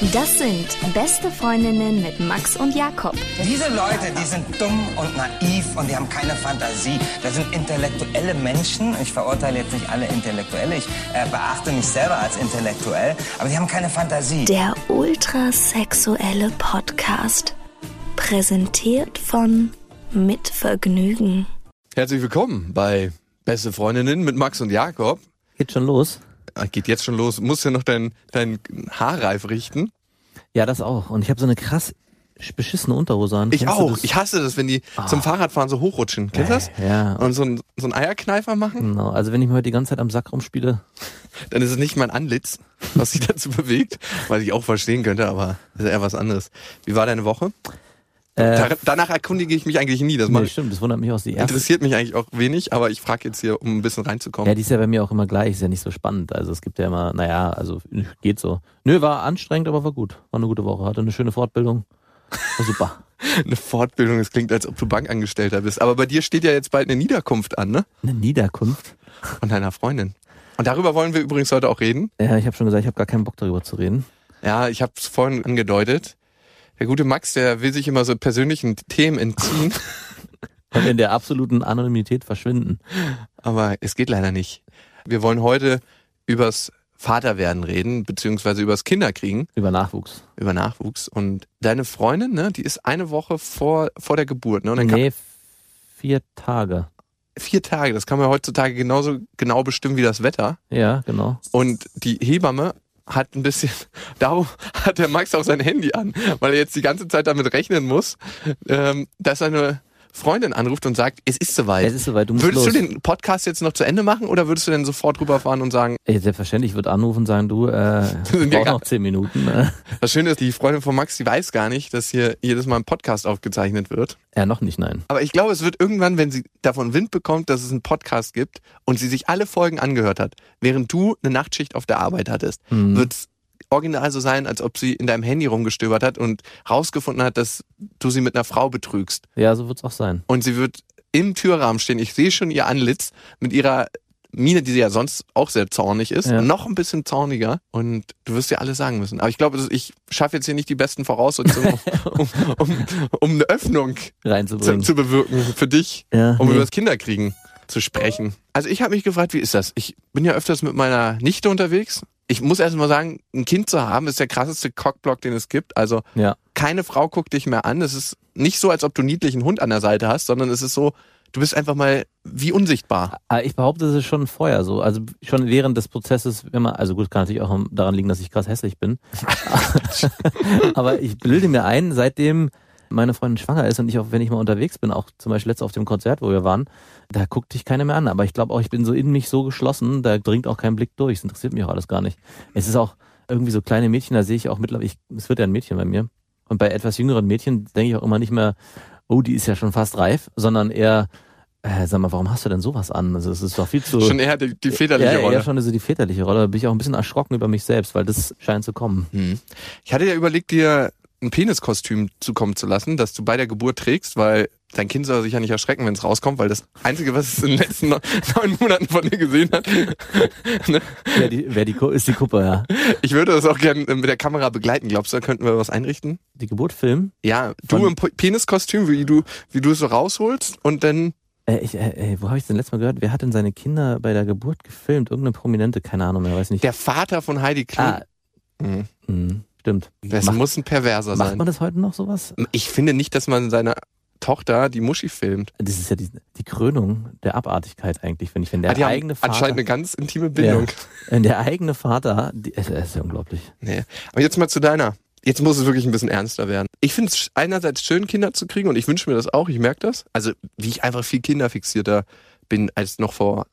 Das sind beste Freundinnen mit Max und Jakob. Diese Leute, die sind dumm und naiv und die haben keine Fantasie. Das sind intellektuelle Menschen. Ich verurteile jetzt nicht alle Intellektuelle. Ich äh, beachte mich selber als intellektuell. Aber die haben keine Fantasie. Der ultrasexuelle Podcast. Präsentiert von Mit Vergnügen. Herzlich willkommen bei Beste Freundinnen mit Max und Jakob. Geht schon los? Ah, Geht jetzt schon los. Musst ja noch dein, dein Haarreif richten. Ja, das auch. Und ich habe so eine krass beschissene Unterhose an. Ich Kennst auch. Ich hasse das, wenn die zum Fahrradfahren so hochrutschen. Kennst du das? Ja. Und so ein, so ein Eierkneifer machen? Genau. Also wenn ich mir heute die ganze Zeit am Sack rumspiele, Dann ist es nicht mein Anlitz, was sich dazu bewegt, was ich auch verstehen könnte, aber das ist eher was anderes. Wie war deine Woche? Äh, Da, danach erkundige ich mich eigentlich nie. Das nee, stimmt, das wundert mich auch. Erste, interessiert mich eigentlich auch wenig, aber ich frage jetzt hier, um ein bisschen reinzukommen. ja, die ist ja bei mir auch immer gleich, ist ja nicht so spannend. Also es gibt ja immer, naja, also geht so. Nö, war anstrengend, aber war gut. War eine gute Woche. Hatte eine schöne Fortbildung. War super. Eine Fortbildung, das klingt, als ob du Bankangestellter bist. Aber bei dir steht ja jetzt bald eine Niederkunft an, ne? Eine Niederkunft. Von deiner Freundin. Und darüber wollen wir übrigens heute auch reden. Ja, ich habe schon gesagt, ich habe gar keinen Bock darüber zu reden. Ja, ich habe es vorhin angedeutet. Der gute Max, der will sich immer so persönlichen Themen entziehen, Und in der absoluten Anonymität verschwinden. aber es geht leider nicht. Wir wollen heute übers Vaterwerden reden, beziehungsweise übers Kinderkriegen, Über Nachwuchs. über Nachwuchs. Und deine Freundin, ne, die ist eine Woche vor, vor der Geburt, ne? Und dann Nee, vier Tage. vier Tage, das kann man heutzutage genauso genau bestimmen wie das Wetter. Ja, genau. Und die Hebamme hat ein bisschen, darum hat der Max auch sein Handy an, weil er jetzt die ganze Zeit damit rechnen muss, ähm, dass seine Freundin anruft und sagt, es ist soweit. Es ist soweit, du musst Würdest los. du den Podcast jetzt noch zu Ende machen oder würdest du denn sofort rüberfahren und sagen, Ey, selbstverständlich wird anrufen und sagen, du, äh, Sind gar- noch zehn Minuten. Äh. das Schöne ist, die Freundin von Max, die weiß gar nicht, dass hier jedes Mal ein Podcast aufgezeichnet wird. Ja, noch nicht, nein. Aber ich glaube, es wird irgendwann, wenn sie davon Wind bekommt, dass es einen Podcast gibt und sie sich alle Folgen angehört hat, während du eine Nachtschicht auf der Arbeit hattest, Mhm. wird es original so sein, als ob sie in deinem Handy rumgestöbert hat und rausgefunden hat, dass du sie mit einer Frau betrügst. Ja, so wird's auch sein. Und sie wird im Türrahmen stehen. Ich sehe schon ihr Anlitz mit ihrer Miene, die sie ja sonst auch sehr zornig ist, Ja. noch ein bisschen zorniger. Und du wirst dir alles sagen müssen. Aber ich glaube, ich schaffe jetzt hier nicht die besten Voraussetzungen, um, um, um eine Öffnung zu, Reinzubringen. zu bewirken für dich, ja, um nee. über das Kinderkriegen zu sprechen. Also ich habe mich gefragt, wie ist das? Ich bin ja öfters mit meiner Nichte unterwegs. Ich muss erst mal sagen, ein Kind zu haben, ist der krasseste Cockblock, den es gibt. Also ja. keine Frau guckt dich mehr an. Es ist nicht so, als ob du einen niedlichen Hund an der Seite hast, sondern es ist so, du bist einfach mal wie unsichtbar. Aber ich behaupte, es ist schon vorher so. Also schon während des Prozesses, wenn man, also gut, kann natürlich auch daran liegen, dass ich krass hässlich bin. Aber ich bilde mir ein, seitdem meine Freundin schwanger ist und ich auch, wenn ich mal unterwegs bin, auch zum Beispiel letztes auf dem Konzert, wo wir waren, da guckt dich keiner mehr an. Aber ich glaube auch, ich bin so in mich so geschlossen, da dringt auch kein Blick durch. Es interessiert mich auch alles gar nicht. Es ist auch irgendwie so kleine Mädchen, da sehe ich auch mittlerweile, ich, es wird ja ein Mädchen bei mir. Und bei etwas jüngeren Mädchen denke ich auch immer nicht mehr, oh, die ist ja schon fast reif, sondern eher, äh, sag mal, warum hast du denn sowas an? Also es ist doch viel zu. Schon eher die, die väterliche ja, Rolle. eher schon so die väterliche Rolle. Da bin ich auch ein bisschen erschrocken über mich selbst, weil das scheint zu kommen. Hm. Ich hatte ja überlegt, dir ein Peniskostüm zukommen zu lassen, das du bei der Geburt trägst, weil dein Kind soll sich ja nicht erschrecken, wenn es rauskommt, weil das Einzige, was es in den letzten neun neun Monaten von dir gesehen hat, ne? Wer die, wer die ist die Kuppe, ja. ich würde das auch gerne mit der Kamera begleiten. Glaubst du, da könnten wir was einrichten? Die Geburt filmen. Ja, du im Peniskostüm, wie du, wie du es so rausholst und dann Äh, ich, äh, äh, wo habe ich denn letztes Mal gehört? Wer hat denn seine Kinder bei der Geburt gefilmt? Irgendeine Prominente, keine Ahnung mehr, weiß nicht. der Vater von Heidi Klum. ah, Mhm. mh, stimmt. Das Macht, muss ein Perverser macht sein. man das heute noch sowas? Ich finde nicht, dass man seiner Tochter die Muschi filmt. Das ist ja die, die Krönung der Abartigkeit eigentlich, finde ich. Wenn der Ah, die eigene Vater, anscheinend eine ganz intime Bindung. wenn der eigene Vater, die, es ist ja unglaublich. Nee. Aber jetzt mal zu deiner jetzt muss es wirklich ein bisschen ernster werden. Ich finde es einerseits schön, Kinder zu kriegen und ich wünsche mir das auch, ich merke das. Also wie ich einfach viel kinderfixierter bin als noch vor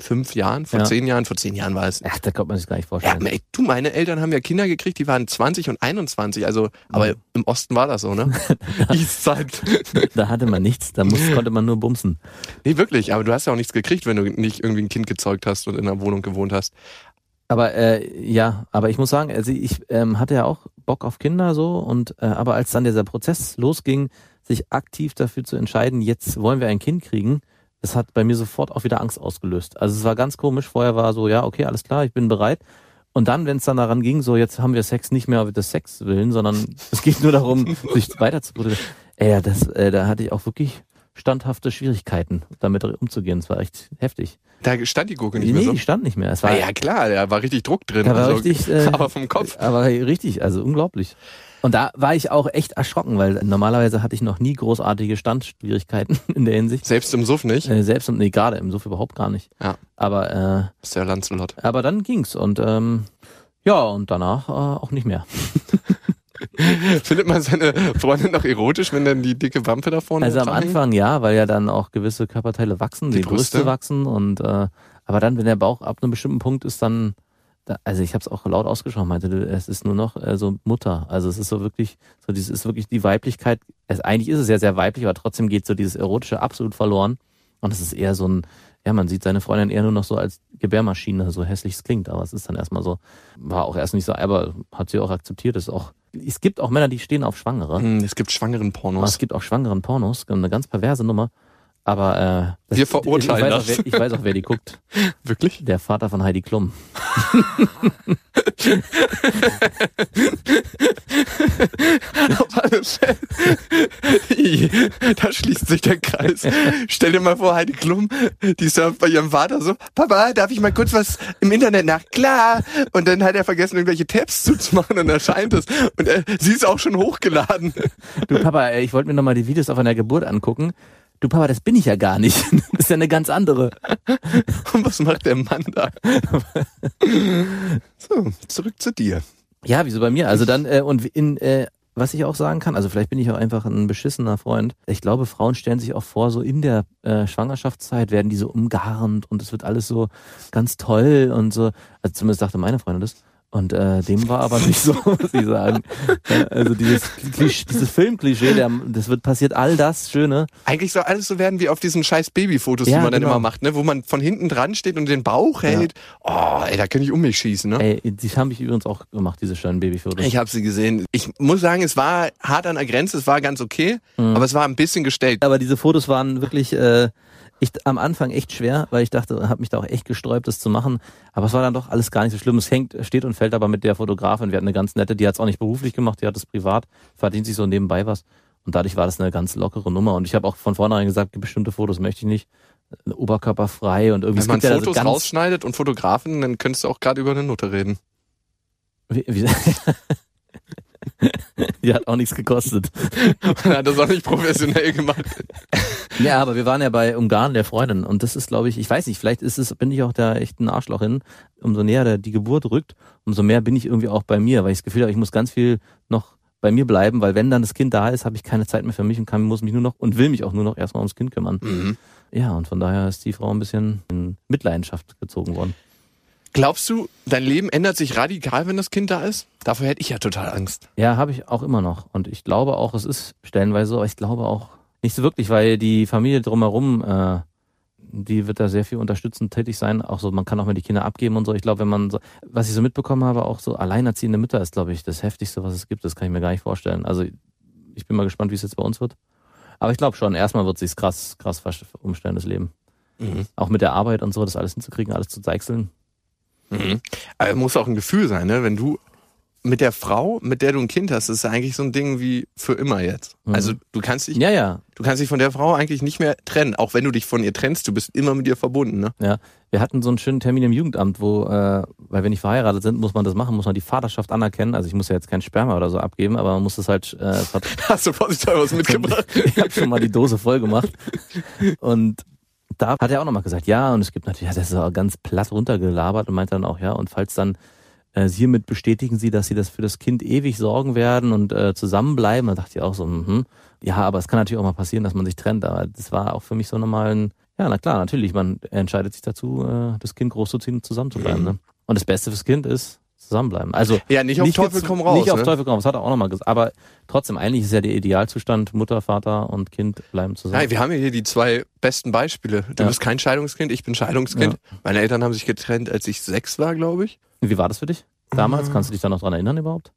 fünf Jahren, vor Ja. zehn Jahren, vor zehn Jahren war es. Ach, da kommt man sich gar nicht Ja, vorstellen. ey, du, meine Eltern haben ja Kinder gekriegt, die waren 20 und 21, also, aber im Osten war das so, ne? Eastside. Da hatte man nichts, da muss, konnte man nur bumsen. Nee, wirklich, aber du hast ja auch nichts gekriegt, wenn du nicht irgendwie ein Kind gezeugt hast und in einer Wohnung gewohnt hast. Aber äh, ja, aber ich muss sagen, also ich ähm, hatte ja auch Bock auf Kinder so und äh, aber als dann dieser Prozess losging, sich aktiv dafür zu entscheiden, jetzt wollen wir ein Kind kriegen, das hat bei mir sofort auch wieder Angst ausgelöst. Also es war ganz komisch. Vorher war so, ja, okay, alles klar, ich bin bereit. Und dann, wenn es dann daran ging, so jetzt haben wir Sex nicht mehr des Sex willen, sondern es geht nur darum, sich weiter zu Ey, ja, das, äh, da hatte ich auch wirklich standhafte Schwierigkeiten, damit umzugehen. Es war echt heftig. Da stand die Gurke nicht Nee, mehr so. die stand nicht mehr. Es war Ah, ja, klar, da war richtig Druck drin. da war also, richtig, äh, aber vom Kopf. Aber richtig, also unglaublich. Und da war ich auch echt erschrocken, weil normalerweise hatte ich noch nie großartige Standschwierigkeiten in der Hinsicht. Selbst im Suff nicht. Äh, selbst und nee, gerade im Suff überhaupt gar nicht. Ja. Aber Sir Lancelot. äh, aber dann ging's und ähm, ja und danach äh, auch nicht mehr. Findet man seine Freundin noch erotisch, wenn dann die dicke Wampe da vorne Also am? Anfang ja, weil ja dann auch gewisse Körperteile wachsen, die, Die Brüste. Brüste wachsen und äh, aber dann, wenn der Bauch ab einem bestimmten Punkt ist, dann da, also ich habe es auch laut ausgesprochen, meinte, es ist nur noch äh, so Mutter. Also es ist so wirklich, so dieses ist wirklich die Weiblichkeit. Es, eigentlich ist es ja sehr weiblich, aber trotzdem geht so dieses erotische absolut verloren. Und es ist eher so ein, ja, man sieht seine Freundin eher nur noch so als Gebärmaschine, so hässlich es klingt, aber es ist dann erstmal so, war auch erst nicht so, aber hat sie auch akzeptiert. Es ist auch, es gibt auch Männer, die stehen auf Schwangere. Hm, Es gibt schwangeren Aber Pornos. es gibt auch schwangeren Pornos, eine ganz perverse Nummer. Aber äh, Wir verurteilen ich weiß, das. Auch, wer, ich weiß auch, wer die guckt. Wirklich? Der Vater von Heidi Klum. Auf alle Fälle. Ih, da schließt sich der Kreis. Stell dir mal vor, Heidi Klum, die surft bei ihrem Vater so, Papa, darf ich mal kurz was im Internet nach? Klar. Und dann hat er vergessen, irgendwelche Tabs zuzumachen und erscheint es. Und äh, sie ist auch schon hochgeladen. Du Papa, ich wollte mir nochmal die Videos auf einer Geburt angucken. Du Papa, das bin ich ja gar nicht. Das ist ja eine ganz andere. Und was macht der Mann da? So, zurück zu dir. Ja, wieso bei mir? Also dann, äh, und in, äh, was ich auch sagen kann, also vielleicht bin ich auch einfach ein beschissener Freund. Ich glaube, Frauen stellen sich auch vor, so in der äh, Schwangerschaftszeit werden die so umgarnt und es wird alles so ganz toll und so. Also zumindest dachte meine Freundin das. Und äh, dem war aber nicht so, muss ich sagen. Ja, Also dieses, Klisch- dieses Filmklischee, der, das wird passiert all das Schöne. Eigentlich soll alles so werden wie auf diesen scheiß Babyfotos, Ja, die man dann genau. immer macht, ne? wo man von hinten dran steht und den Bauch hält. Oh, ey, da könnte ich um mich schießen, ne? Ey, die haben ich übrigens auch gemacht, diese schönen Babyfotos. Ich habe sie gesehen. Ich muss sagen, es war hart an der Grenze, es war ganz okay, Mhm. aber es war ein bisschen gestellt. Aber diese Fotos waren wirklich äh, ich, am Anfang echt schwer, weil ich dachte, habe mich da auch echt gesträubt, das zu machen. Aber es war dann doch alles gar nicht so schlimm. Es hängt, steht und fällt aber mit der Fotografin. Wir hatten eine ganz nette, die hat es auch nicht beruflich gemacht, die hat es privat, verdient sich so nebenbei was. Und dadurch war das eine ganz lockere Nummer. Und ich habe auch von vornherein gesagt, bestimmte Fotos möchte ich nicht. Oberkörper frei und irgendwie Wenn man ja Fotos so ganz, rausschneidet und Fotografen, dann könntest du auch gerade über eine Nutte reden. Wie, wie, die hat auch nichts gekostet. Er hat das auch nicht professionell gemacht. Ja, aber wir waren ja bei Ungarn der Freundin und das ist, glaube ich, ich weiß nicht, vielleicht ist es, bin ich auch da echt ein Arschloch hin. Umso näher der, die Geburt rückt, umso mehr bin ich irgendwie auch bei mir, weil ich das Gefühl habe, ich muss ganz viel noch bei mir bleiben, weil wenn dann das Kind da ist, habe ich keine Zeit mehr für mich und kann, muss mich nur noch und will mich auch nur noch erstmal ums Kind kümmern. Mhm. Ja, und von daher ist die Frau ein bisschen in Mitleidenschaft gezogen worden. Glaubst du, dein Leben ändert sich radikal, wenn das Kind da ist? Dafür hätte ich ja total Angst. Ja, habe ich auch immer noch. Und ich glaube auch, es ist stellenweise so, aber ich glaube auch nicht so wirklich, weil die Familie drumherum, äh, die wird da sehr viel unterstützend tätig sein. Auch so, man kann auch mal die Kinder abgeben und so. Ich glaube, wenn man so, was ich so mitbekommen habe, auch so alleinerziehende Mütter ist, glaube ich, das heftigste, was es gibt. Das kann ich mir gar nicht vorstellen. Also ich bin mal gespannt, wie es jetzt bei uns wird. Aber ich glaube schon, erstmal wird sich's krass, krass umstellen, das Leben. Mhm. Auch mit der Arbeit und so, das alles hinzukriegen, alles zu deichseln. Mhm. Aber muss auch ein Gefühl sein, ne? Wenn du mit der Frau, mit der du ein Kind hast, ist ja eigentlich so ein Ding wie für immer jetzt. Mhm. Also du kannst dich, Ja, ja, du kannst dich von der Frau eigentlich nicht mehr trennen, auch wenn du dich von ihr trennst, du bist immer mit ihr verbunden, ne? Ja, wir hatten so einen schönen Termin im Jugendamt, wo, äh, weil wir nicht verheiratet sind, muss man das machen, muss man die Vaterschaft anerkennen. Also ich muss ja jetzt kein Sperma oder so abgeben, aber man muss das halt. Äh, Hast du vorsichtshalber was mitgebracht? ich habe schon mal die Dose voll gemacht. Und da hat er auch nochmal gesagt, ja, und es gibt natürlich, ja, das ist auch ganz platt runtergelabert und meint dann auch, ja, und falls dann äh, hiermit bestätigen sie, dass sie das für das Kind ewig sorgen werden und äh, zusammenbleiben. Da dachte ich auch so, mhm. ja, aber es kann natürlich auch mal passieren, dass man sich trennt. Aber das war auch für mich so nochmal ein, ja, na klar, natürlich, man entscheidet sich dazu, äh, das Kind großzuziehen und zusammenzubleiben. Mhm. Ne? Und das Beste fürs Kind ist zusammenbleiben. Also Ja, nicht auf Teufel jetzt- komm raus, Nicht auf ne? Teufel komm raus, das hat er auch nochmal gesagt. Aber trotzdem, eigentlich ist ja der Idealzustand, Mutter, Vater und Kind bleiben zusammen. Nein, wir haben ja hier die zwei besten Beispiele. Du Ja. bist kein Scheidungskind, ich bin Scheidungskind. Meine Eltern haben sich getrennt, als ich sechs war, glaube ich. Wie war das für dich damals? Kannst du dich da noch dran erinnern überhaupt?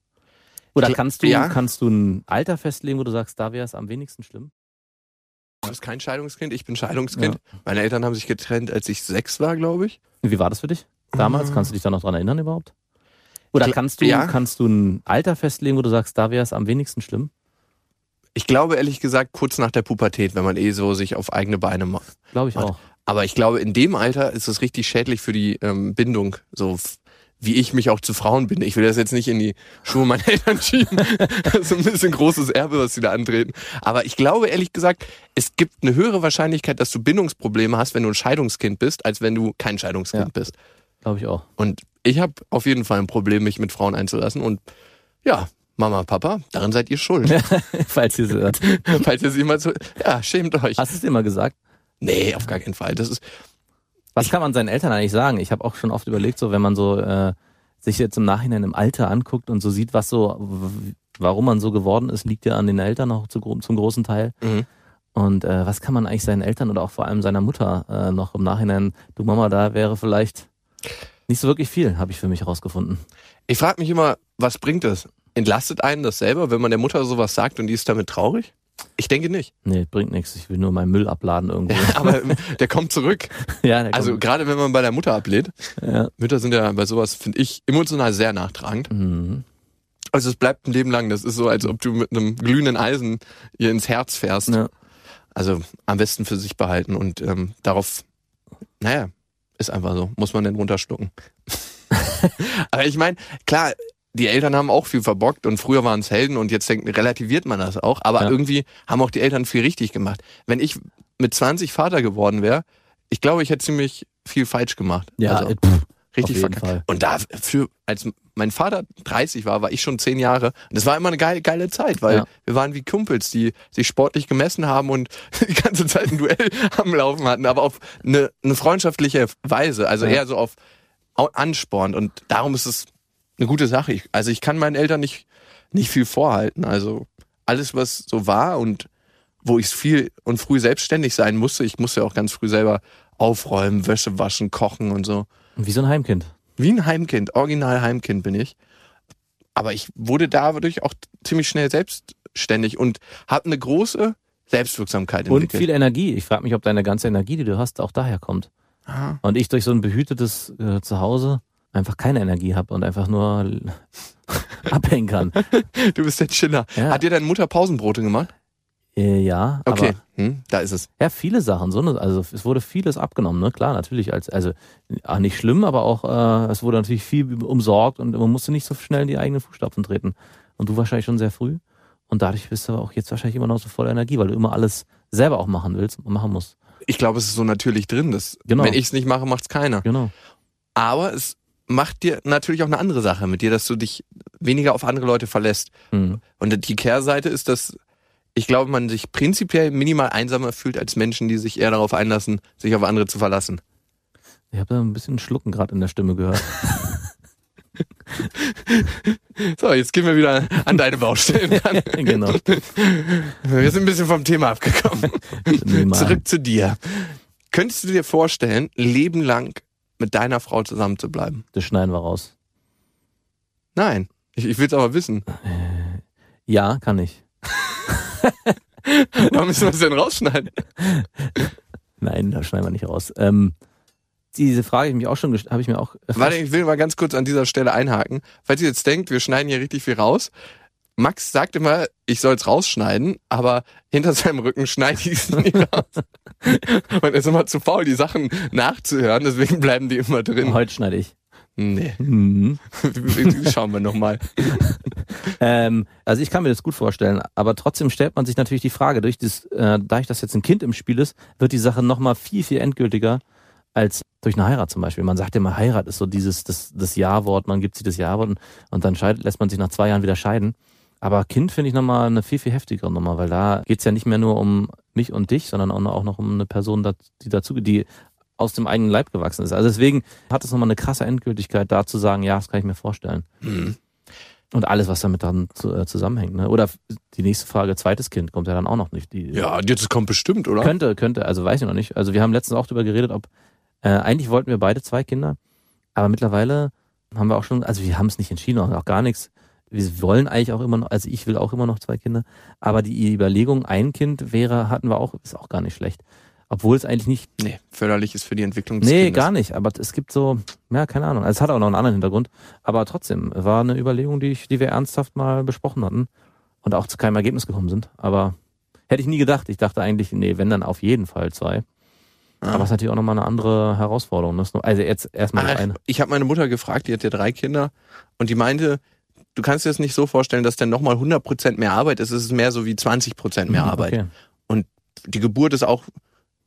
Oder kannst du, ja. kannst du ein Alter festlegen, wo du sagst, da wäre es am wenigsten schlimm? Du bist kein Scheidungskind, ich bin Scheidungskind. Meine Eltern haben sich getrennt, als ich sechs war, glaube ich. Wie war das für dich damals? Mhm. Kannst du dich da noch dran erinnern überhaupt? Oder kannst du, ja. kannst du ein Alter festlegen, wo du sagst, da wäre es am wenigsten schlimm? Ich glaube ehrlich gesagt kurz nach der Pubertät, wenn man eh so sich auf eigene Beine macht. Glaube ich auch. Aber ich glaube, in dem Alter ist es richtig schädlich für die ähm, Bindung, so wie ich mich auch zu Frauen binde. Ich will das jetzt nicht in die Schuhe meiner Eltern schieben. Das ist ein bisschen großes Erbe, was sie da antreten. Aber ich glaube ehrlich gesagt, es gibt eine höhere Wahrscheinlichkeit, dass du Bindungsprobleme hast, wenn du ein Scheidungskind bist, als wenn du kein Scheidungskind Ja. bist. Glaube ich auch. Und ich habe auf jeden Fall ein Problem, mich mit Frauen einzulassen. Und ja, Mama, Papa, darin seid ihr schuld. Falls ihr es hört. Falls ihr sie mal so, ja, schämt euch. Hast du es dir mal gesagt? Nee, auf gar keinen Fall. Das ist, Was kann man seinen Eltern eigentlich sagen? Ich habe auch schon oft überlegt, so wenn man so äh, sich jetzt im Nachhinein im Alter anguckt und so sieht, was so, warum man so geworden ist, liegt ja an den Eltern auch zu, zum großen Teil. Mhm. Und äh, was kann man eigentlich seinen Eltern oder auch vor allem seiner Mutter äh, noch im Nachhinein, du Mama, da wäre vielleicht nicht so wirklich viel, habe ich für mich herausgefunden. Ich frage mich immer, was bringt das? Entlastet einen das selber, wenn man der Mutter sowas sagt und die ist damit traurig? Ich denke nicht. Nee, bringt nichts. Ich will nur meinen Müll abladen irgendwo. Aber ähm, der kommt zurück. ja, der Also kommt. gerade wenn man bei der Mutter ablehnt. ja. Mütter sind ja bei sowas, finde ich, emotional sehr nachtragend. Mhm. Also es bleibt ein Leben lang. Das ist so, als ob du mit einem glühenden Eisen ihr ins Herz fährst. ja. Also am besten für sich behalten und ähm, darauf, naja, ist einfach so. Muss man denn runterschlucken. Aber ich meine, klar, die Eltern haben auch viel verbockt und früher waren es Helden und jetzt denkt, relativiert man das auch. Aber Ja. irgendwie haben auch die Eltern viel richtig gemacht. Wenn ich mit 20 Vater geworden wäre, ich glaube, ich hätte ziemlich viel falsch gemacht. Ja, also, pff, richtig verkackt. Und dafür, als mein Vater 30 war, war ich schon 10 Jahre. Und das war immer eine geile, geile Zeit, weil Ja. wir waren wie Kumpels, die sich sportlich gemessen haben und die ganze Zeit ein Duell am Laufen hatten, aber auf eine, eine freundschaftliche Weise, also Ja. eher so auf Au- Ansporn. Und darum ist es eine gute Sache. Ich, also ich kann meinen Eltern nicht, nicht viel vorhalten. Also alles, was so war und wo ich viel und früh selbstständig sein musste, ich musste ja auch ganz früh selber aufräumen, Wäsche waschen, kochen und so. Wie so ein Heimkind. Wie ein Heimkind, original Heimkind bin ich. Aber ich wurde dadurch auch ziemlich schnell selbstständig und habe eine große Selbstwirksamkeit Und entwickelt. viel Energie. Ich frage mich, ob deine ganze Energie, die du hast, auch daher kommt. Aha. Und ich durch so ein behütetes äh, Zuhause einfach keine Energie habe und einfach nur abhängen kann. Du bist der Chiller. Ja. Hat dir deine Mutter Pausenbrote gemacht? Äh, ja, Okay, aber hm, da ist es. ja, viele Sachen. So eine, also es wurde vieles abgenommen, ne? Klar, natürlich als, also ah, nicht schlimm, aber auch äh, es wurde natürlich viel umsorgt und man musste nicht so schnell in die eigenen Fußstapfen treten. Und du wahrscheinlich schon sehr früh. Und dadurch bist du aber auch jetzt wahrscheinlich immer noch so voller Energie, weil du immer alles selber auch machen willst und machen musst. Ich glaube, es ist so natürlich drin. Dass, Genau. Wenn ich es nicht mache, macht es keiner. Genau. Aber es macht dir natürlich auch eine andere Sache mit dir, dass du dich weniger auf andere Leute verlässt. Mhm. Und die Kehrseite ist, dass ich glaube, man sich prinzipiell minimal einsamer fühlt als Menschen, die sich eher darauf einlassen, sich auf andere zu verlassen. Ich habe da ein bisschen Schlucken gerade in der Stimme gehört. So, jetzt gehen wir wieder an deine Baustellen ran. genau. Wir sind ein bisschen vom Thema abgekommen. Zurück zu dir. Könntest du dir vorstellen, Leben lang mit deiner Frau zusammen zu bleiben? Das schneiden wir raus. Nein. Ich, ich will es aber wissen. Ja, kann ich. Warum müssen wir es denn rausschneiden? Nein, da schneiden wir nicht raus. Ähm, diese Frage hab ich auch schon, habe ich mir auch. Warte, ich will mal ganz kurz an dieser Stelle einhaken. Falls ihr jetzt denkt, wir schneiden hier richtig viel raus. Max sagt immer, ich soll es rausschneiden, aber hinter seinem Rücken schneide ich es nie raus. Man ist immer zu faul, die Sachen nachzuhören, deswegen bleiben die immer drin. Heute schneide ich. Nee, Mhm. schauen wir nochmal. Ähm, also ich kann mir das gut vorstellen, aber trotzdem stellt man sich natürlich die Frage, durch das, äh, dadurch, dass jetzt ein Kind im Spiel ist, wird die Sache nochmal viel, viel endgültiger, als durch eine Heirat zum Beispiel. Man sagt immer, Heirat ist so dieses, das, das Ja-Wort, man gibt sich das Ja-Wort und, und dann scheidet, lässt man sich nach zwei Jahren wieder scheiden. Aber Kind finde ich nochmal eine viel, viel heftigere Nummer, weil da geht's ja nicht mehr nur um mich und dich, sondern auch noch um eine Person, die dazu, die aus dem eigenen Leib gewachsen ist. Also deswegen hat es nochmal eine krasse Endgültigkeit, da zu sagen, ja, das kann ich mir vorstellen. Mhm. Und alles, was damit dann zu, äh, zusammenhängt. Ne? Oder die nächste Frage, zweites Kind, kommt ja dann auch noch nicht. Die, Ja, jetzt kommt bestimmt, oder? Könnte, könnte, also weiß ich noch nicht. Also wir haben letztens auch darüber geredet, ob äh, eigentlich wollten wir beide zwei Kinder, aber mittlerweile haben wir auch schon, also wir haben es nicht entschieden, auch gar nichts. Wir wollen eigentlich auch immer noch, also ich will auch immer noch zwei Kinder, aber die Überlegung, ein Kind wäre, hatten wir auch, ist auch gar nicht schlecht. Obwohl es eigentlich nicht, Nee, förderlich ist für die Entwicklung des nee, Kindes. gar nicht, aber es gibt so, ja, keine Ahnung. Also es hat auch noch einen anderen Hintergrund, aber trotzdem war eine Überlegung, die, ich, die wir ernsthaft mal besprochen hatten und auch zu keinem Ergebnis gekommen sind. Aber hätte ich nie gedacht. Ich dachte eigentlich, nee, wenn dann auf jeden Fall zwei. Ah. Aber es ist natürlich auch nochmal eine andere Herausforderung. Also jetzt erstmal das eine. ich habe meine Mutter gefragt, die hat ja drei Kinder und die meinte, du kannst dir das nicht so vorstellen, dass dann nochmal 100% mehr Arbeit ist. Es ist mehr so wie 20% mehr Mhm, Arbeit. okay. Die Geburt ist auch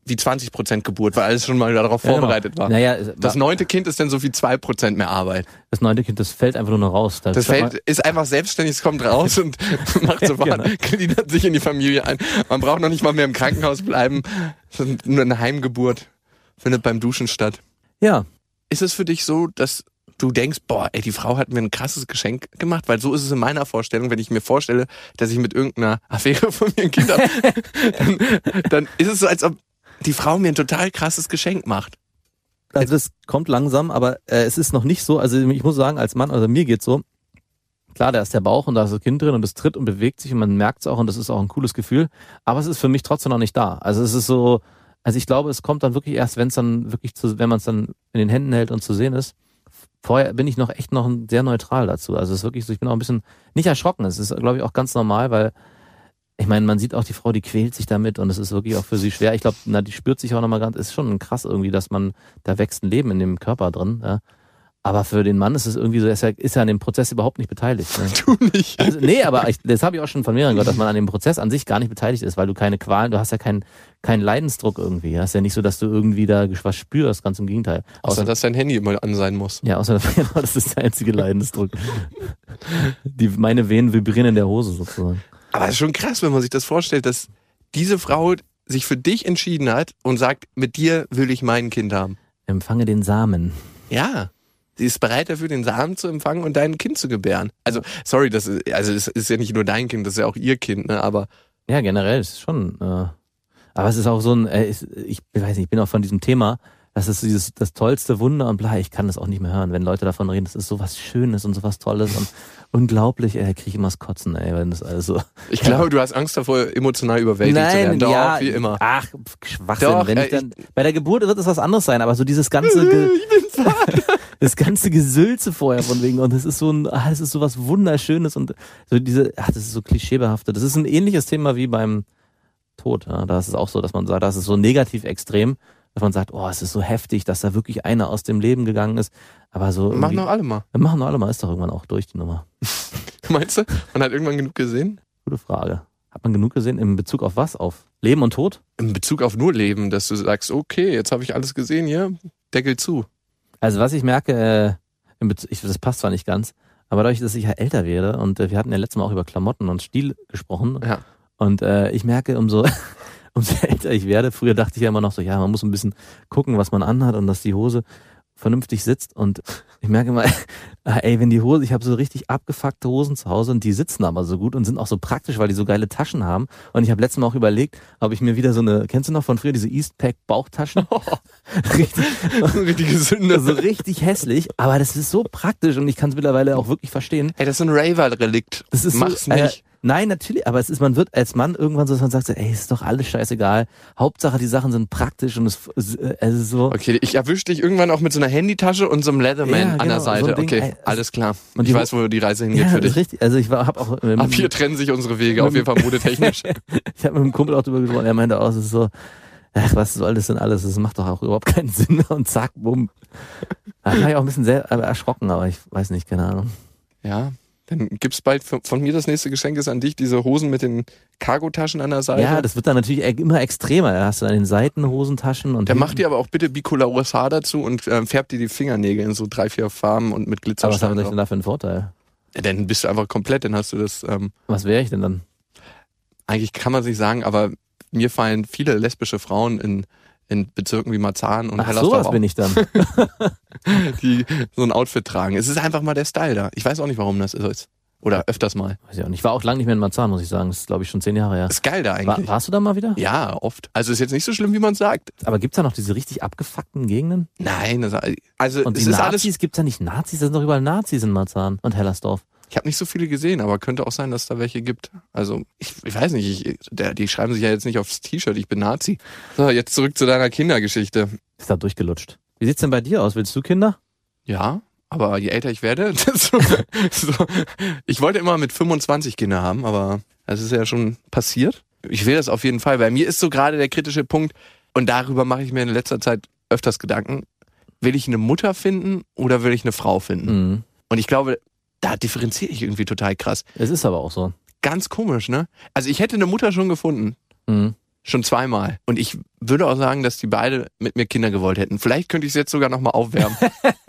wie 20% Geburt, weil alles schon mal darauf Ja, genau. vorbereitet war. Naja, Das neunte Kind ist dann so wie 2% mehr Arbeit. das neunte Kind, das fällt einfach nur noch raus. Das fällt, ist einfach selbstständig, es kommt raus und macht sofort, Genau. gliedert sich in die Familie ein. Man braucht noch nicht mal mehr im Krankenhaus bleiben. Nur eine Heimgeburt findet beim Duschen statt. Ja, Ist es für dich so, dass du denkst, boah, ey, die Frau hat mir ein krasses Geschenk gemacht? Weil so ist es in meiner Vorstellung, wenn ich mir vorstelle, dass ich mit irgendeiner Affäre von mir ein Kind habe, dann, dann ist es so, als ob die Frau mir ein total krasses Geschenk macht. also das kommt langsam, aber äh, es ist noch nicht so, also ich muss sagen, als Mann, also mir geht's so, klar, da ist der Bauch und da ist das Kind drin und es tritt und bewegt sich und man merkt es auch und das ist auch ein cooles Gefühl, aber es ist für mich trotzdem noch nicht da. Also es ist so, also ich glaube, es kommt dann wirklich erst, wenn es dann wirklich zu, wenn man es dann in den Händen hält und zu sehen ist. Vorher bin ich noch echt noch sehr neutral dazu. Also es ist wirklich so, ich bin auch ein bisschen nicht erschrocken. Es ist, glaube ich, auch ganz normal, weil ich meine, man sieht auch die Frau, die quält sich damit und es ist wirklich auch für sie schwer. Ich glaube, na, die spürt sich auch nochmal ganz, ist schon krass irgendwie, dass man, da wächst ein Leben in dem Körper drin. Ja. Aber für den Mann ist es irgendwie so, er ist ja, ist ja an dem Prozess überhaupt nicht beteiligt. Ne? Du nicht. Also, nee, aber ich, das habe ich auch schon von mehreren gehört, dass man an dem Prozess an sich gar nicht beteiligt ist, weil du keine Qualen, du hast ja keinen keinen Leidensdruck irgendwie. Ja. ist ja nicht so, dass du irgendwie da was spürst, ganz im Gegenteil. Außer, dass dein Handy immer an sein muss. ja, außer genau, das ist der einzige Leidensdruck. Die, meine Venen vibrieren in der Hose sozusagen. Aber es ist schon krass, wenn man sich das vorstellt, dass diese Frau sich für dich entschieden hat und sagt, mit dir will ich mein Kind haben. Empfange den Samen. Ja. Sie ist bereit dafür, den Samen zu empfangen und dein Kind zu gebären. Also, sorry, das ist, also es ist ja nicht nur dein Kind, das ist ja auch ihr Kind, ne? Aber Ja, generell ist schon. Äh, aber es ist auch so ein, äh, ist, ich weiß nicht, ich bin auch von diesem Thema, das ist dieses das tollste Wunder und bla, ich kann das auch nicht mehr hören, wenn Leute davon reden, das ist so was Schönes und so was Tolles und unglaublich, ey, kriege ich immer das Kotzen, ey, wenn das alles so. ich glaube, du hast Angst davor, emotional überwältigt zu werden. Doch, ja, wie immer. Ach, Schwachsinn. Doch, wenn äh, ich dann, bei der Geburt wird es was anderes sein, aber so dieses ganze, Ge das ganze Gesülze vorher von wegen und es ist so ein, ah, es ist so was wunderschönes und so diese, ach, das ist so klischeebehaftet. Das ist ein ähnliches Thema wie beim Tod. Ja. Da ist es auch so, dass man sagt, das ist so negativ extrem, dass man sagt, oh, es ist so heftig, dass da wirklich einer aus dem Leben gegangen ist. Aber so, Machen irgendwie- doch alle mal. wir machen doch alle mal, ist doch irgendwann auch durch die Nummer. Meinst du? Man hat irgendwann genug gesehen? Gute Frage. Hat man genug gesehen in Bezug auf was? Auf Leben und Tod? In Bezug auf nur Leben, dass du sagst, okay, jetzt habe ich alles gesehen hier, Deckel zu. Also was ich merke, äh, ich, das passt zwar nicht ganz, aber dadurch, dass ich ja älter werde und äh, wir hatten ja letztes Mal auch über Klamotten und Stil gesprochen Ja. und äh, ich merke, umso, umso älter ich werde, früher dachte ich ja immer noch so, ja, man muss ein bisschen gucken, was man anhat und dass die Hose vernünftig sitzt und ich merke mal, ey, wenn die Hose, ich habe so richtig abgefuckte Hosen zu Hause und die sitzen aber so gut und sind auch so praktisch, weil die so geile Taschen haben und ich habe letztes Mal auch überlegt, ob ich mir wieder so eine, kennst du noch von früher diese Eastpack Bauchtaschen? richtig, Richtige Sünde. so richtig hässlich, aber das ist so praktisch und ich kann es mittlerweile auch wirklich verstehen. Ey, das ist ein Raver-Relikt. Das ist Mach's so, äh, nicht. Nein, natürlich, aber es ist, man wird als Mann irgendwann so, dass man sagt, so, ey, ist doch alles scheißegal. Hauptsache die Sachen sind praktisch und es, es äh, es ist so. Okay, ich erwische dich irgendwann auch mit so einer Handytasche und so einem Leatherman Ja, an genau, der so Seite. ein Ding, okay, alles klar. Und ich weiß, wo die Reise hingeht Ja, für das ist dich. richtig. Also ich habe auch, ähm, Ab hier trennen sich unsere Wege, auf jeden Fall modetechnisch. ich habe mit einem Kumpel auch drüber gesprochen. Er meinte auch, es ist so, ach, was soll das denn alles? Das macht doch auch überhaupt keinen Sinn mehr und zack, bumm. Da war ich auch ein bisschen sehr äh, erschrocken, aber ich weiß nicht, keine Ahnung. ja, Dann gibt's bald von mir das nächste Geschenk ist an dich, diese Hosen mit den Cargotaschen an der Seite. Ja, das wird dann natürlich e- immer extremer. Da hast du an den Seiten Hosentaschen und Der hinten- macht dir aber auch bitte bicolares Haar dazu und ähm, färbt dir die Fingernägel in so drei, vier Farben und mit Aber was haben wir denn da für einen Vorteil? Ja, dann bist du einfach komplett, dann hast du das, ähm, Was wäre ich denn dann? eigentlich kann man es nicht sagen, aber mir fallen viele lesbische Frauen in, in Bezirken wie Marzahn und Ach, Hellersdorf sowas bin ich dann. die so ein Outfit tragen. Es ist einfach mal der Style da. Ich weiß auch nicht, warum das so ist. Oder öfters mal. Weiß ich auch nicht. Ich war auch lange nicht mehr in Marzahn, muss ich sagen. Das ist, glaube ich, schon zehn Jahre her. Ist geil da War, eigentlich. warst du da mal wieder? Ja, oft. Also ist jetzt nicht so schlimm, wie man sagt. Aber gibt's da noch diese richtig abgefuckten Gegenden? Nein, das, also Und es die ist alles. Nazis, gibt's da nicht Nazis? Da sind doch überall Nazis in Marzahn und Hellersdorf. Ich habe nicht so viele gesehen, aber könnte auch sein, dass da welche gibt. Also ich, ich weiß nicht, ich, der, die schreiben sich ja jetzt nicht aufs T-Shirt, ich bin Nazi. So, jetzt zurück zu deiner Kindergeschichte. Ist da durchgelutscht. Wie sieht's denn bei dir aus? Willst du Kinder? Ja, aber je älter ich werde, desto, so, ich wollte immer mit 25 Kinder haben, aber das ist ja schon passiert. Ich will das auf jeden Fall. Bei mir ist so gerade der kritische Punkt, und darüber mache ich mir in letzter Zeit öfters Gedanken. Will ich eine Mutter finden oder will ich eine Frau finden? Mhm. Und ich glaube, da differenziere ich irgendwie total krass. Es ist aber auch so. Ganz komisch, ne? Also ich hätte eine Mutter schon gefunden. Mhm. Schon zweimal. Und ich würde auch sagen, dass die beide mit mir Kinder gewollt hätten. Vielleicht könnte ich es jetzt sogar nochmal aufwärmen.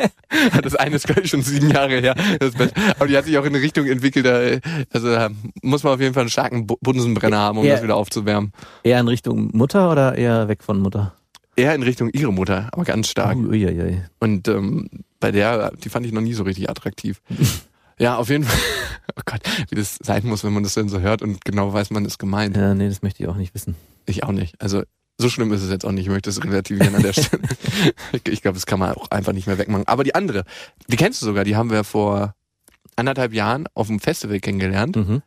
das eine ist, glaube ich, schon sieben Jahre her. Aber die hat sich auch in eine Richtung entwickelt. Also da muss man auf jeden Fall einen starken Bu- Bunsenbrenner haben, um Ja. das wieder aufzuwärmen. Eher in Richtung Mutter oder eher weg von Mutter? Eher in Richtung ihre Mutter, aber ganz stark. Uiuiui. Und ähm, bei der, die fand ich noch nie so richtig attraktiv. ja, auf jeden Fall. Oh Gott, wie das sein muss, wenn man das dann so hört und genau weiß, man ist gemeint. Ja, nee, das möchte ich auch nicht wissen. Ich auch nicht. Also so schlimm ist es jetzt auch nicht. Ich möchte es relativieren an der Stelle. ich glaube, das kann man auch einfach nicht mehr wegmachen. Aber die andere, die kennst du sogar, die haben wir vor anderthalb Jahren auf dem Festival kennengelernt. Mhm.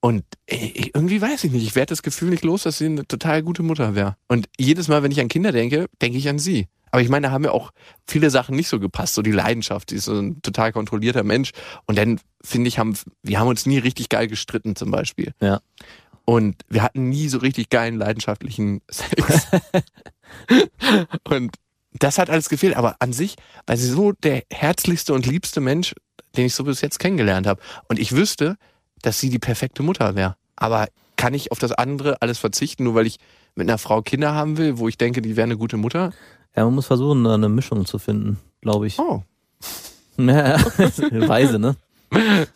Und irgendwie weiß ich nicht, ich werde das Gefühl nicht los, dass sie eine total gute Mutter wäre. Und jedes Mal, wenn ich an Kinder denke, denke ich an sie. Aber ich meine, da haben ja auch viele Sachen nicht so gepasst. So die Leidenschaft, die ist so ein total kontrollierter Mensch. Und dann, finde ich, haben wir haben uns nie richtig geil gestritten zum Beispiel. Ja. Und wir hatten nie so richtig geilen, leidenschaftlichen Sex. und das hat alles gefehlt. Aber an sich war sie so der herzlichste und liebste Mensch, den ich so bis jetzt kennengelernt habe. Und ich wüsste, dass sie die perfekte Mutter wäre. Aber kann ich auf das andere alles verzichten, nur weil ich mit einer Frau Kinder haben will, wo ich denke, die wäre eine gute Mutter? Ja, man muss versuchen, da eine Mischung zu finden, glaube ich. Oh, Ja, Weise, ne?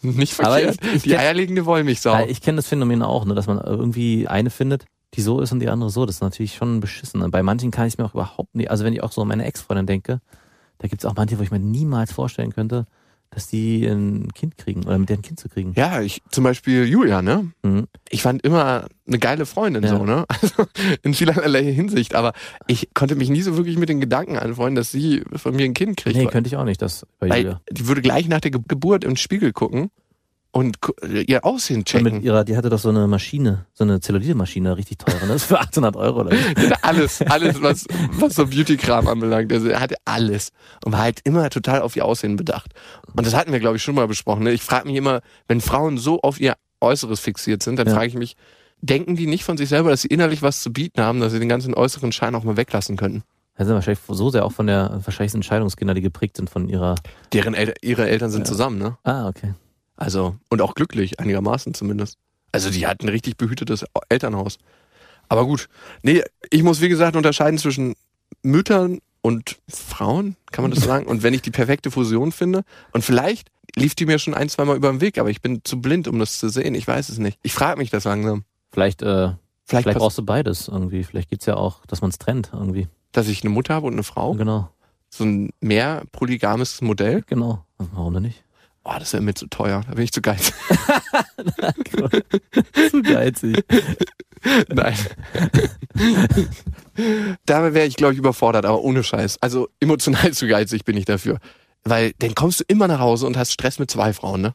nicht Aber verkehrt. ich- ich die kenn- eierlegende Wollmilchsau. Ich kenne das Phänomen auch, ne, dass man irgendwie eine findet, die so ist und die andere so. Das ist natürlich schon beschissen. Und bei manchen kann ich mir auch überhaupt nicht, also wenn ich auch so an meine Ex-Freundin denke, da gibt es auch manche, wo ich mir niemals vorstellen könnte, dass die ein Kind kriegen oder mit deren Kind zu kriegen. ja, ich, zum Beispiel Julia, ne? Mhm. ich fand immer eine geile Freundin Ja. so, ne? Also in vielerlei Hinsicht, aber ich konnte mich nie so wirklich mit den Gedanken anfreunden, dass sie von mir ein Kind kriegt. Nee, könnte ich auch nicht, das bei weil Julia. die würde gleich nach der Ge Geburt im Spiegel gucken und gu- ihr Aussehen Und checken. mit ihrer, die hatte doch so eine Maschine, so eine Zellulite-Maschine, richtig teure, ne? Das ist für 800 Euro oder hatte alles, alles, was, was so Beauty-Kram anbelangt. Also er hatte alles und war halt immer total auf ihr Aussehen bedacht. Und das hatten wir, glaube ich, schon mal besprochen. Ne? Ich frage mich immer, wenn Frauen so auf ihr Äußeres fixiert sind, dann Ja. frage ich mich, denken die nicht von sich selber, dass sie innerlich was zu bieten haben, dass sie den ganzen äußeren Schein auch mal weglassen könnten? Das sind wahrscheinlich so sehr auch von der, wahrscheinlich sind Scheidungskinder, die geprägt sind von ihrer, Deren El ihre Eltern sind Ja. zusammen, ne? ah, okay. Also, und auch glücklich, einigermaßen zumindest. Also, die hatten ein richtig behütetes Elternhaus. Aber gut. Nee, ich muss, wie gesagt, unterscheiden zwischen Müttern und Frauen, kann man das sagen? Und wenn ich die perfekte Fusion finde, und vielleicht lief die mir schon ein, zweimal über den Weg, aber ich bin zu blind, um das zu sehen. Ich weiß es nicht. Ich frage mich das langsam. Vielleicht, äh, Vielleicht, vielleicht brauchst du beides irgendwie. Vielleicht geht's ja auch, dass man es trennt irgendwie. dass ich eine Mutter habe und eine Frau. Genau, So ein mehr polygames Modell. genau. Warum denn nicht? Oh, das wäre mir zu teuer. Da bin ich zu geizig. Zu geizig. Nein. da wäre ich, glaube ich, überfordert, aber ohne Scheiß. Also emotional zu geizig bin ich dafür. Weil dann kommst du immer nach Hause und hast Stress mit zwei Frauen, ne?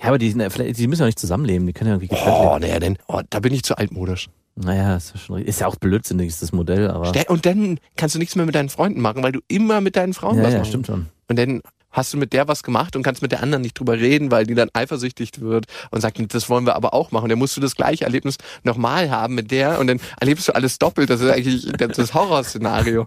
Ja, aber die, die müssen ja nicht zusammenleben, die können ja irgendwie getrennt Oh, leben. naja, denn, oh, da bin ich zu altmodisch. Naja, ist ja, schon, ist ja auch blödsinnig, ist das Modell, aber. Und dann kannst du nichts mehr mit deinen Freunden machen, weil du immer mit deinen Frauen Ja, was ja, machst. stimmt schon. Und dann hast du mit der was gemacht und kannst mit der anderen nicht drüber reden, weil die dann eifersüchtig wird und sagt, das wollen wir aber auch machen. Dann musst du das gleiche Erlebnis nochmal haben mit der und dann erlebst du alles doppelt. Das ist eigentlich das Horrorszenario.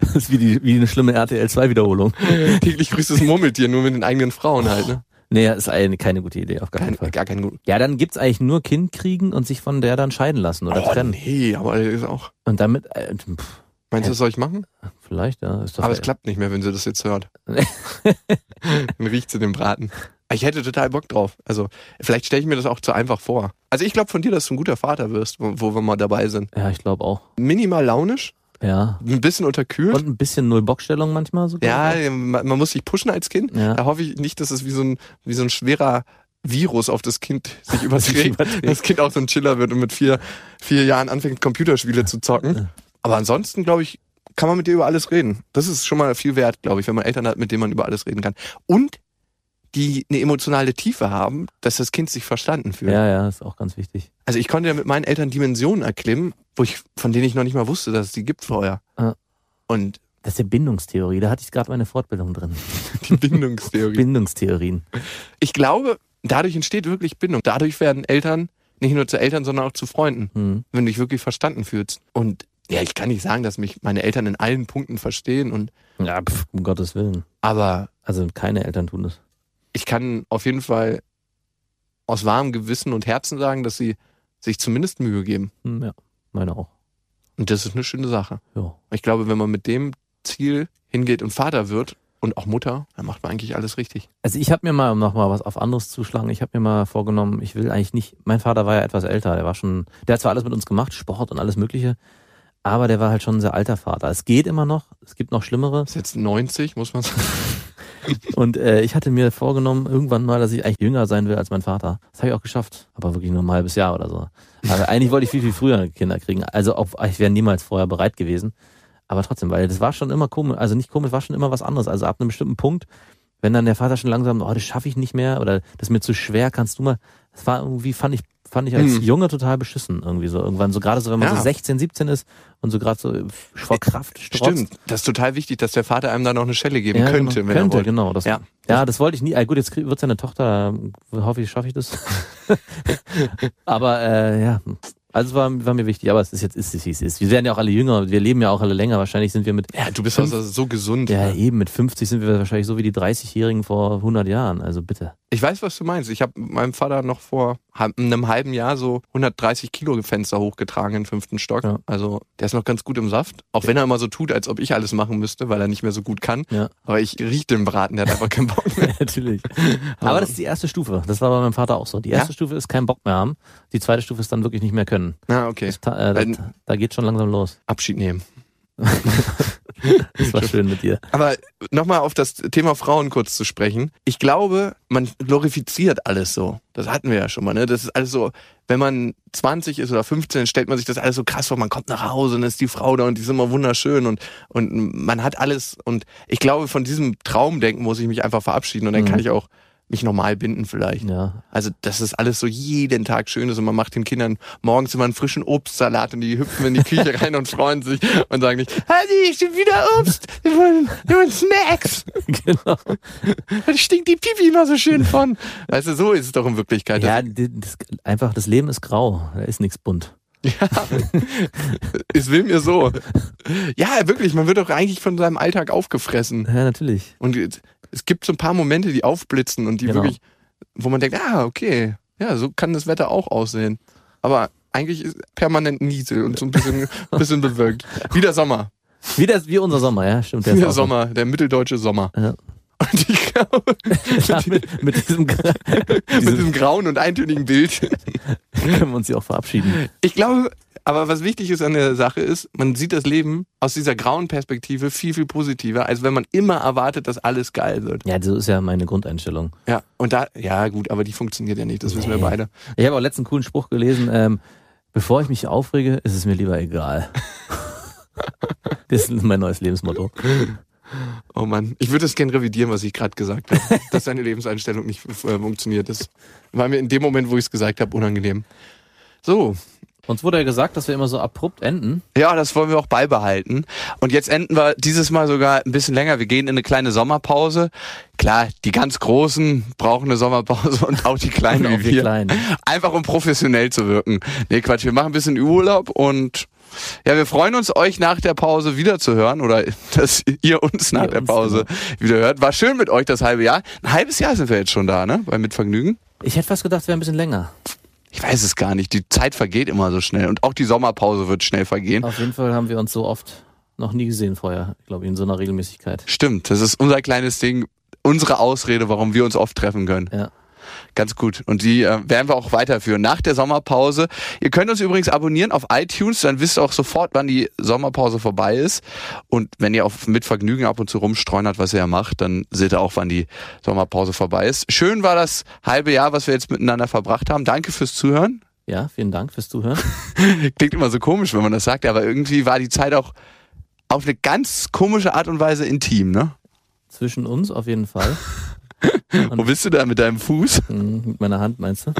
Das ist wie, die, wie eine schlimme RTL 2 Wiederholung. Täglich grüßt das Murmeltier, nur mit den eigenen Frauen halt. Ne? Nee, ist eine, keine gute Idee, auf gar keinen Kein, Fall. gar kein gut. Ja, dann gibt's eigentlich nur Kind kriegen und sich von der dann scheiden lassen oder Oh, trennen. nee, aber das ist auch. Und damit, äh, pff, Meinst du, das soll ich machen? vielleicht, ja. Aber es klappt nicht mehr, wenn sie das jetzt hört. Dann riecht sie den Braten. Ich hätte total Bock drauf. Also, vielleicht stelle ich mir das auch zu einfach vor. Also, ich glaube von dir, dass du ein guter Vater wirst, wo, wo wir mal dabei sind. Ja, ich glaube auch. Minimal launisch, Ja. ein bisschen unterkühlt. Und ein bisschen Null-Bock-Stellung manchmal so. ja, man, man muss sich pushen als Kind. Ja. Da hoffe ich nicht, dass es wie so ein, wie so ein schwerer Virus auf das Kind sich überträgt. das Kind auch so ein Chiller wird und mit vier, vier Jahren anfängt, Computerspiele zu zocken. Aber ansonsten, glaube ich, kann man mit dir über alles reden. Das ist schon mal viel wert, glaube ich, wenn man Eltern hat, mit denen man über alles reden kann. Und die eine emotionale Tiefe haben, dass das Kind sich verstanden fühlt. Ja, ja, ist auch ganz wichtig. Also ich konnte ja mit meinen Eltern Dimensionen erklimmen, wo ich, von denen ich noch nicht mal wusste, dass es die gibt vorher. Und Das ist ja Bindungstheorie. Da hatte ich gerade meine Fortbildung drin. die Bindungstheorie. Bindungstheorien. ich glaube, dadurch entsteht wirklich Bindung. Dadurch werden Eltern nicht nur zu Eltern, sondern auch zu Freunden, Hm. wenn du dich wirklich verstanden fühlst. Und ja, ich kann nicht sagen, dass mich meine Eltern in allen Punkten verstehen und Ja, pf, um Gottes Willen. aber Also keine Eltern tun das. ich kann auf jeden Fall aus warmem Gewissen und Herzen sagen, dass sie sich zumindest Mühe geben. Hm, ja, meine auch. Und das ist eine schöne Sache. Ja. Ich glaube, wenn man mit dem Ziel hingeht und Vater wird und auch Mutter, dann macht man eigentlich alles richtig. Also ich habe mir mal, um nochmal was auf anderes zu schlagen, ich habe mir mal vorgenommen, ich will eigentlich nicht, mein Vater war ja etwas älter, der war schon, der hat zwar alles mit uns gemacht, Sport und alles mögliche, aber der war halt schon ein sehr alter Vater. Es geht immer noch, es gibt noch schlimmere. Ist jetzt 90, muss man sagen. Und äh, ich hatte mir vorgenommen, irgendwann mal, dass ich eigentlich jünger sein will als mein Vater. Das habe ich auch geschafft, aber wirklich nur ein halbes Jahr oder so. Aber eigentlich wollte ich viel, viel früher Kinder kriegen. Also auch, ich wäre niemals vorher bereit gewesen. Aber trotzdem, weil das war schon immer komisch, also nicht komisch, war schon immer was anderes. Also ab einem bestimmten Punkt, wenn dann der Vater schon langsam, oh, das schaffe ich nicht mehr oder das ist mir zu schwer, kannst du mal. Das war irgendwie, fand ich, fand ich als Hm. Junge total beschissen irgendwie so. Irgendwann so gerade so, wenn man Ja. so 16, 17 ist und so gerade so vor Kraft strotzt. Stimmt. Das ist total wichtig, dass der Vater einem da noch eine Schelle geben Ja, könnte, genau. wenn könnte, er wollte. genau. Das, Ja. ja. das wollte ich nie. Ah, gut, jetzt wird seine Tochter, hoffe ich, schaffe ich das. aber äh, ja, also war, war mir wichtig. Aber es ist jetzt, ist es, wie es ist. Wir werden ja auch alle jünger, wir leben ja auch alle länger. Wahrscheinlich sind wir mit, Ja, du bist Fünf- also so gesund. ja eben, mit 50 sind wir wahrscheinlich so wie die 30-Jährigen vor 100 Jahren. Also bitte. Ich weiß, was du meinst. Ich habe meinem Vater noch vor einem halben Jahr so 130 Kilo Fenster hochgetragen im fünften Stock. Ja. Also der ist noch ganz gut im Saft. Auch wenn er immer so tut, als ob ich alles machen müsste, weil er nicht mehr so gut kann. Ja. Aber ich riech den Braten, der hat einfach keinen Bock mehr. Natürlich. Aber das ist die erste Stufe. Das war bei meinem Vater auch so. Die erste Ja? Stufe ist kein Bock mehr haben. Die zweite Stufe ist dann wirklich nicht mehr können. Na, okay. Das, äh, das, da geht schon langsam los. Abschied nehmen. Das war schön mit dir. Aber nochmal auf das Thema Frauen kurz zu sprechen. Ich glaube, man glorifiziert alles so. Das hatten wir ja schon mal, ne? Das ist alles so, wenn man 20 ist oder 15, stellt man sich das alles so krass vor. Man kommt nach Hause und ist die Frau da und die ist immer wunderschön und, und man hat alles. Und ich glaube, von diesem Traumdenken muss ich mich einfach verabschieden und dann Mhm. kann ich auch mich normal binden vielleicht. Ja. Also, dass das alles so jeden Tag schön ist und man macht den Kindern morgens immer einen frischen Obstsalat und die hüpfen in die Küche rein und freuen sich und sagen nicht, Hadi, schon wieder Obst, wir wollen, wir wollen Snacks. genau. Da stinkt die Pipi immer so schön von. Weißt du, so ist es doch in Wirklichkeit. Ja, das, einfach das Leben ist grau. Da ist nichts bunt. Es will mir so. Ja, wirklich, man wird doch eigentlich von seinem Alltag aufgefressen. Ja, natürlich. Und es- gibt so ein paar Momente, die aufblitzen und die Genau. wirklich, wo man denkt, ah, okay, ja, so kann das Wetter auch aussehen. Aber eigentlich ist permanent Niesel und so ein bisschen, bisschen bewölkt. Wie der Sommer. Wie, das, wie unser Sommer, ja, stimmt. Der Wie der. Sommer, der mitteldeutsche Sommer. Ja. Und ich glaube, Ja, mit, mit diesem, mit diesem diesem grauen und eintönigen Bild. können wir uns ja auch verabschieden. Ich glaube, aber was wichtig ist an der Sache ist, man sieht das Leben aus dieser grauen Perspektive viel, viel positiver, als wenn man immer erwartet, dass alles geil wird. Ja, so ist ja meine Grundeinstellung. Ja, und da, ja gut, aber die funktioniert ja nicht, das wissen wir Nee. beide. Ich habe auch letzten coolen Spruch gelesen, ähm, bevor ich mich aufrege, ist es mir lieber egal. das ist mein neues Lebensmotto. Oh Mann, ich würde das gerne revidieren, was ich gerade gesagt habe, dass deine Lebenseinstellung nicht äh, funktioniert. Das war mir in dem Moment, wo ich es gesagt habe, unangenehm. So, Uns wurde ja gesagt, dass wir immer so abrupt enden. Ja, das wollen wir auch beibehalten. Und jetzt enden wir dieses Mal sogar ein bisschen länger. Wir gehen in eine kleine Sommerpause. Klar, die ganz Großen brauchen eine Sommerpause und auch die Kleinen Und auch wir wir. Kleinen. Einfach um professionell zu wirken. Nee, Quatsch, wir machen ein bisschen Urlaub und Ja, wir freuen uns, euch nach der Pause wiederzuhören oder dass ihr uns nach Ihr der uns, Pause wieder hört. War schön mit euch das halbe Jahr. Ein halbes Jahr sind wir jetzt schon da, ne? Bei Mitvergnügen. Ich hätte fast gedacht, es wäre ein bisschen länger. Ich weiß es gar nicht. Die Zeit vergeht immer so schnell und auch die Sommerpause wird schnell vergehen. Auf jeden Fall haben wir uns so oft noch nie gesehen vorher, glaube ich, in so einer Regelmäßigkeit. Stimmt, das ist unser kleines Ding, unsere Ausrede, warum wir uns oft treffen können. Ja. Ganz gut. Und die äh, werden wir auch weiterführen nach der Sommerpause. Ihr könnt uns übrigens abonnieren auf iTunes, dann wisst ihr auch sofort, wann die Sommerpause vorbei ist. Und wenn ihr auf mit Vergnügen ab und zu rumstreunert, was ihr ja macht, dann seht ihr auch, wann die Sommerpause vorbei ist. Schön war das halbe Jahr, was wir jetzt miteinander verbracht haben. Danke fürs Zuhören. Ja, vielen Dank fürs Zuhören. Klingt immer so komisch, wenn man das sagt, aber irgendwie war die Zeit auch auf eine ganz komische Art und Weise intim, ne? Zwischen uns auf jeden Fall. Wo bist du da mit deinem Fuß? Hm, Mit meiner Hand, meinst du?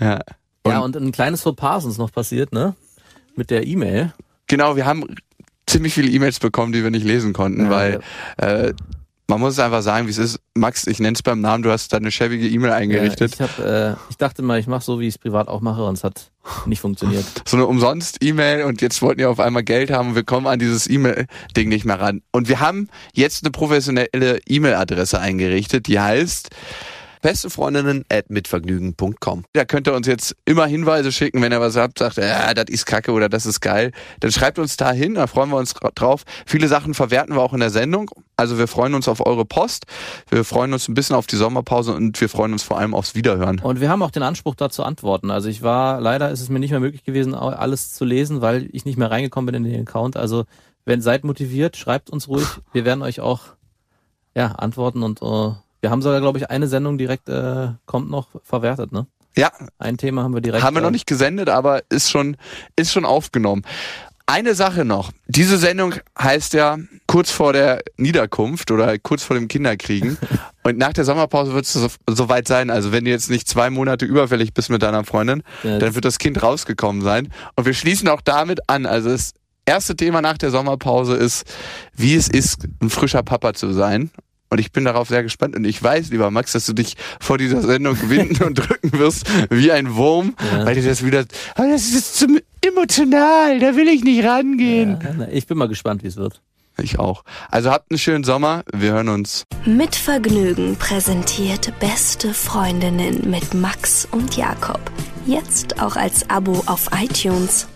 Ja. ja, und ein kleines Fauxpas ist uns noch passiert, ne? Mit der E-Mail. Genau, wir haben ziemlich viele E-Mails bekommen, die wir nicht lesen konnten, Ja, weil äh, man muss es einfach sagen, wie es ist. Max, ich nenne es beim Namen, du hast da eine schäbige E-Mail eingerichtet. Ja, ich, hab, äh, ich dachte mal, ich mache so, wie ich es privat auch mache und es hat nicht funktioniert. so eine Umsonst-E-Mail und jetzt wollten ihr auf einmal Geld haben und wir kommen an dieses E-Mail-Ding nicht mehr ran. Und wir haben jetzt eine professionelle E-Mail-Adresse eingerichtet, die heißt bestefreundinnen at mitvergnügen.com. Da könnt ihr uns jetzt immer Hinweise schicken, wenn ihr was habt, sagt, ja, das ist kacke oder das ist geil. Dann schreibt uns da hin, da freuen wir uns drauf. Viele Sachen verwerten wir auch in der Sendung. Also wir freuen uns auf eure Post. Wir freuen uns ein bisschen auf die Sommerpause und wir freuen uns vor allem aufs Wiederhören. Und wir haben auch den Anspruch, da zu antworten. Also ich war, leider ist es mir nicht mehr möglich gewesen, alles zu lesen, weil ich nicht mehr reingekommen bin in den Account. Also wenn seid motiviert, schreibt uns ruhig. Wir werden euch auch ja, antworten und äh, wir haben sogar, glaube ich, eine Sendung direkt äh, kommt noch verwertet, ne? Ja, Ein Thema haben wir direkt. Haben wir noch äh, nicht gesendet, aber ist schon, ist schon aufgenommen. Eine Sache noch. Diese Sendung heißt ja kurz vor der Niederkunft oder kurz vor dem Kinderkriegen. Und nach der Sommerpause wird es so, soweit sein. Also wenn du jetzt nicht zwei Monate überfällig bist mit deiner Freundin, Ja, dann wird das Kind rausgekommen sein. Und wir schließen auch damit an. Also das erste Thema nach der Sommerpause ist, wie es ist, ein frischer Papa zu sein. Und ich bin darauf sehr gespannt. Und ich weiß, lieber Max, dass du dich vor dieser Sendung winden und drücken wirst wie ein Wurm, Ja. weil dir das wieder, aber das ist zu emotional, da will ich nicht rangehen. Ja, ich bin mal gespannt, wie es wird. Ich auch. Also habt einen schönen Sommer. Wir hören uns. Mit Vergnügen präsentiert Beste Freundinnen mit Max und Jakob. Jetzt auch als Abo auf iTunes.